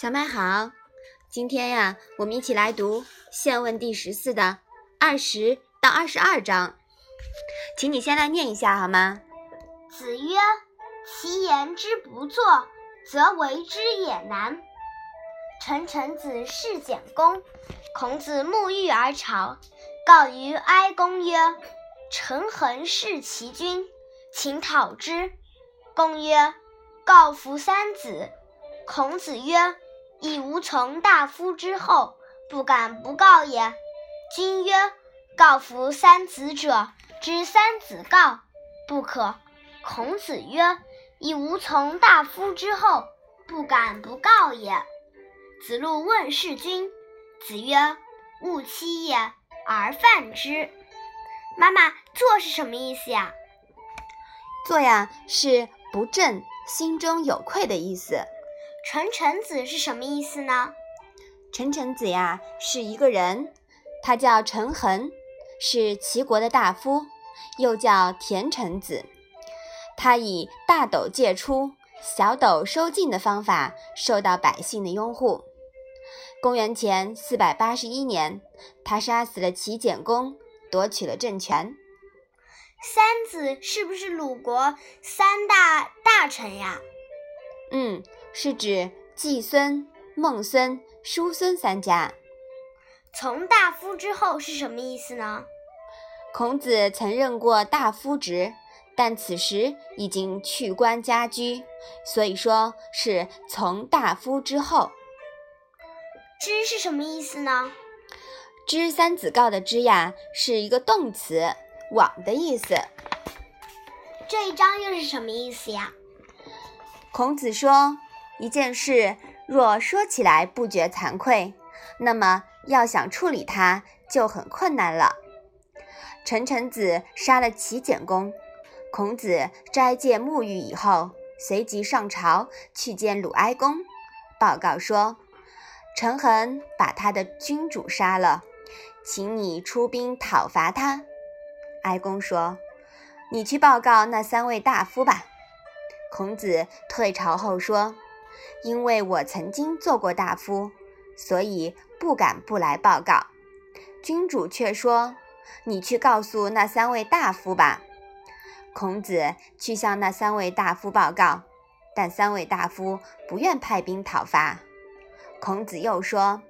小麦好，今天呀，我们一起来读《宪问》第十四的二十到二十二章，请你先来念一下好吗？子曰：“其言之不作，则为之也难。”陈臣子事简公，孔子沐浴而朝，告于哀公曰：“陈恒弑其君，请讨之。”公曰：“告夫三子。”孔子曰：以无从大夫之后，不敢不告也。君曰：“告夫三子者，知三子告，不可。”孔子曰：“以无从大夫之后，不敢不告也。”子路问事君，子曰：“勿欺也，而犯之。”妈妈，作是什么意思呀？作呀，是不正，心中有愧的意思。陈臣子是什么意思呢？陈臣子呀，是一个人，他叫陈恒，是齐国的大夫，又叫田臣子。他以大斗借出，小斗收进的方法受到百姓的拥护。公元前四百八十一年，他杀死了齐简公，夺取了政权。三子是不是鲁国三大大臣呀？嗯。是指季孙、孟孙、叔孙三家。从大夫之后是什么意思呢？孔子曾任过大夫职，但此时已经去官家居，所以说是从大夫之后。知是什么意思呢？知三子告的知呀，是一个动词，往的意思。这一章又是什么意思呀？孔子说。一件事若说起来不觉惭愧，那么要想处理它就很困难了。陈臣子杀了齐简公，孔子斋戒沐浴以后，随即上朝去见鲁哀公，报告说：陈恒把他的君主杀了，请你出兵讨伐他。哀公说：你去报告那三位大夫吧。孔子退朝后说。因为我曾经做过大夫，所以不敢不来报告。君主却说：“你去告诉那三位大夫吧。”孔子去向那三位大夫报告，但三位大夫不愿派兵讨伐。孔子又说：“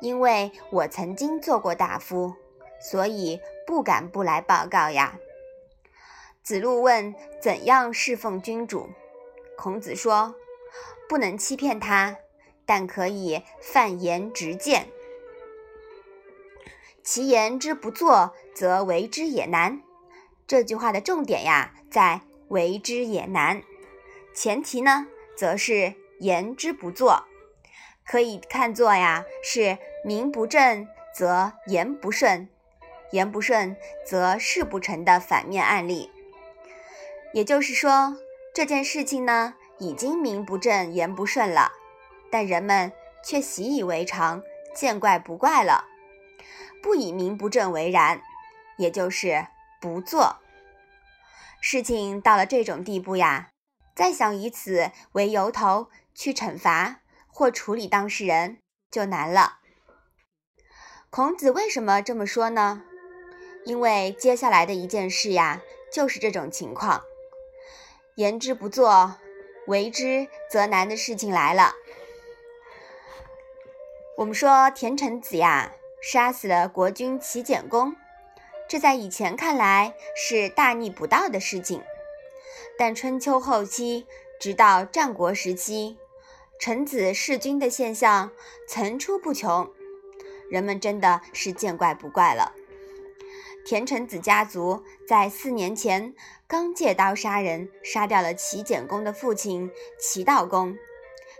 因为我曾经做过大夫，所以不敢不来报告呀。”子路问：“怎样侍奉君主？”孔子说。不能欺骗他，但可以犯言直谏。其言之不作，则为之也难。这句话的重点呀，在“为之也难”，前提呢，则是言之不作。可以看作呀，是名不正则言不顺，言不顺则事不成的反面案例。也就是说，这件事情呢。已经名不正言不顺了，但人们却习以为常，见怪不怪了，不以名不正为然，也就是不做。事情到了这种地步呀，再想以此为由头去惩罚或处理当事人就难了。孔子为什么这么说呢？因为接下来的一件事呀，就是这种情况，言之不做。为之则难的事情来了。我们说田成子呀，杀死了国君齐简公，这在以前看来是大逆不道的事情。但春秋后期，直到战国时期，臣子弑君的现象层出不穷，人们真的是见怪不怪了。田成子家族在四年前刚借刀杀人，杀掉了齐简公的父亲齐悼公。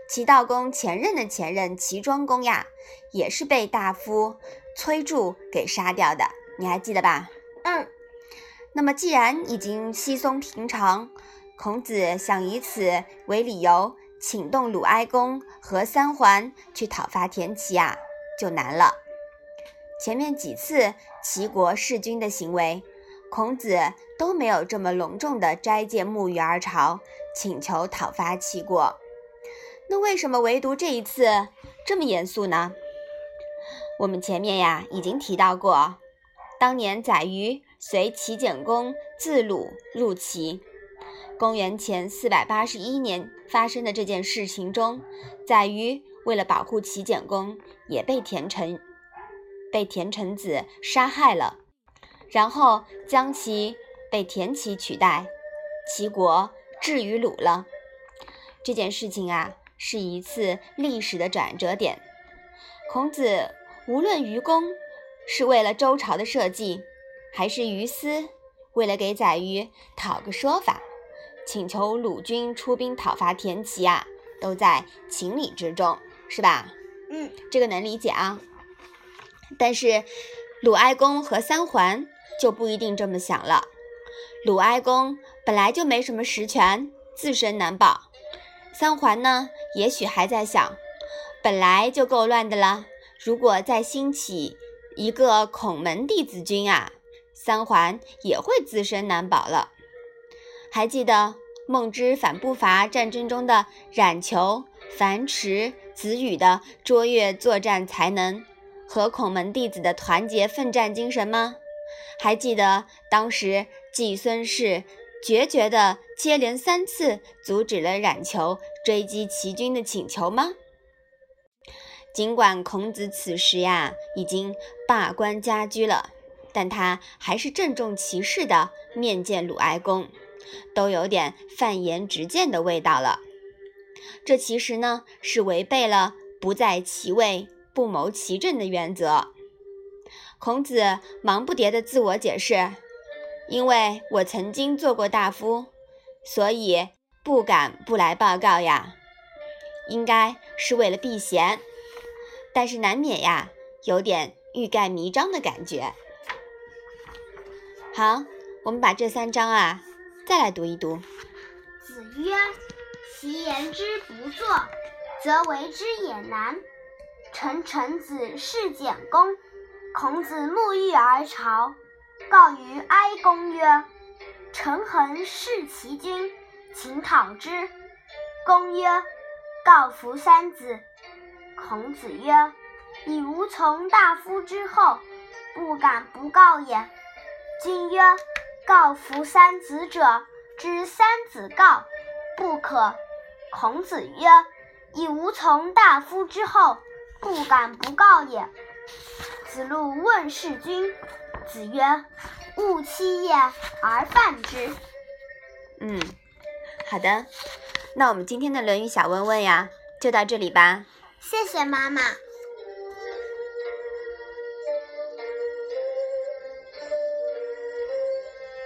齐悼公前任的前任齐庄公呀，也是被大夫崔杼给杀掉的，你还记得吧？嗯。那么既然已经稀松平常，孔子想以此为理由，请动鲁哀公和三桓去讨伐田齐啊，就难了。前面几次齐国弑君的行为，孔子都没有这么隆重的斋戒沐浴而朝，请求讨伐齐国。那为什么唯独这一次这么严肃呢？我们前面呀已经提到过，当年载虞随齐简公自鲁入齐，公元前四百八十一年发生的这件事情中，载虞为了保护齐简公，也被田成被田成子杀害了，然后将其被田齐取代，齐国置于鲁了。这件事情啊，是一次历史的转折点。孔子。无论愚公是为了周朝的社稷，还是于私为了给宰予讨个说法，请求鲁军出兵讨伐田齐啊，都在情理之中，是吧？嗯，这个能理解啊。但是鲁哀公和三桓就不一定这么想了。鲁哀公本来就没什么实权，自身难保；三桓呢，也许还在想，本来就够乱的了。如果再兴起一个孔门弟子军啊，三桓也会自身难保了。还记得孟之反不伐战争中的冉求、樊迟、子羽的卓越作战才能和孔门弟子的团结奋战精神吗？还记得当时季孙氏决绝地接连三次阻止了冉求追击齐军的请求吗？尽管孔子此时呀已经罢官家居了，但他还是郑重其事地面见鲁哀公，都有点犯言直谏的味道了。这其实呢是违背了“不在其位，不谋其政”的原则。孔子忙不迭地自我解释：“因为我曾经做过大夫，所以不敢不来报告呀。应该是为了避嫌。”但是难免呀，有点欲盖弥彰的感觉。好，我们把这三章啊再来读一读。子曰：“其言之不作，则为之也难。”臣臣子事简公。孔子沐浴而朝，告于哀公曰：“臣恒视其君，请讨之。”公曰：“告夫三子。”孔子曰：“以吾从大夫之后，不敢不告也。”君曰：“告夫三子者，知三子告，不可。”孔子曰：“以吾从大夫之后，不敢不告也。”子路问事君，子曰：“勿欺也而犯之。”嗯，好的，那我们今天的《论语》小问问呀，就到这里吧。谢谢妈妈。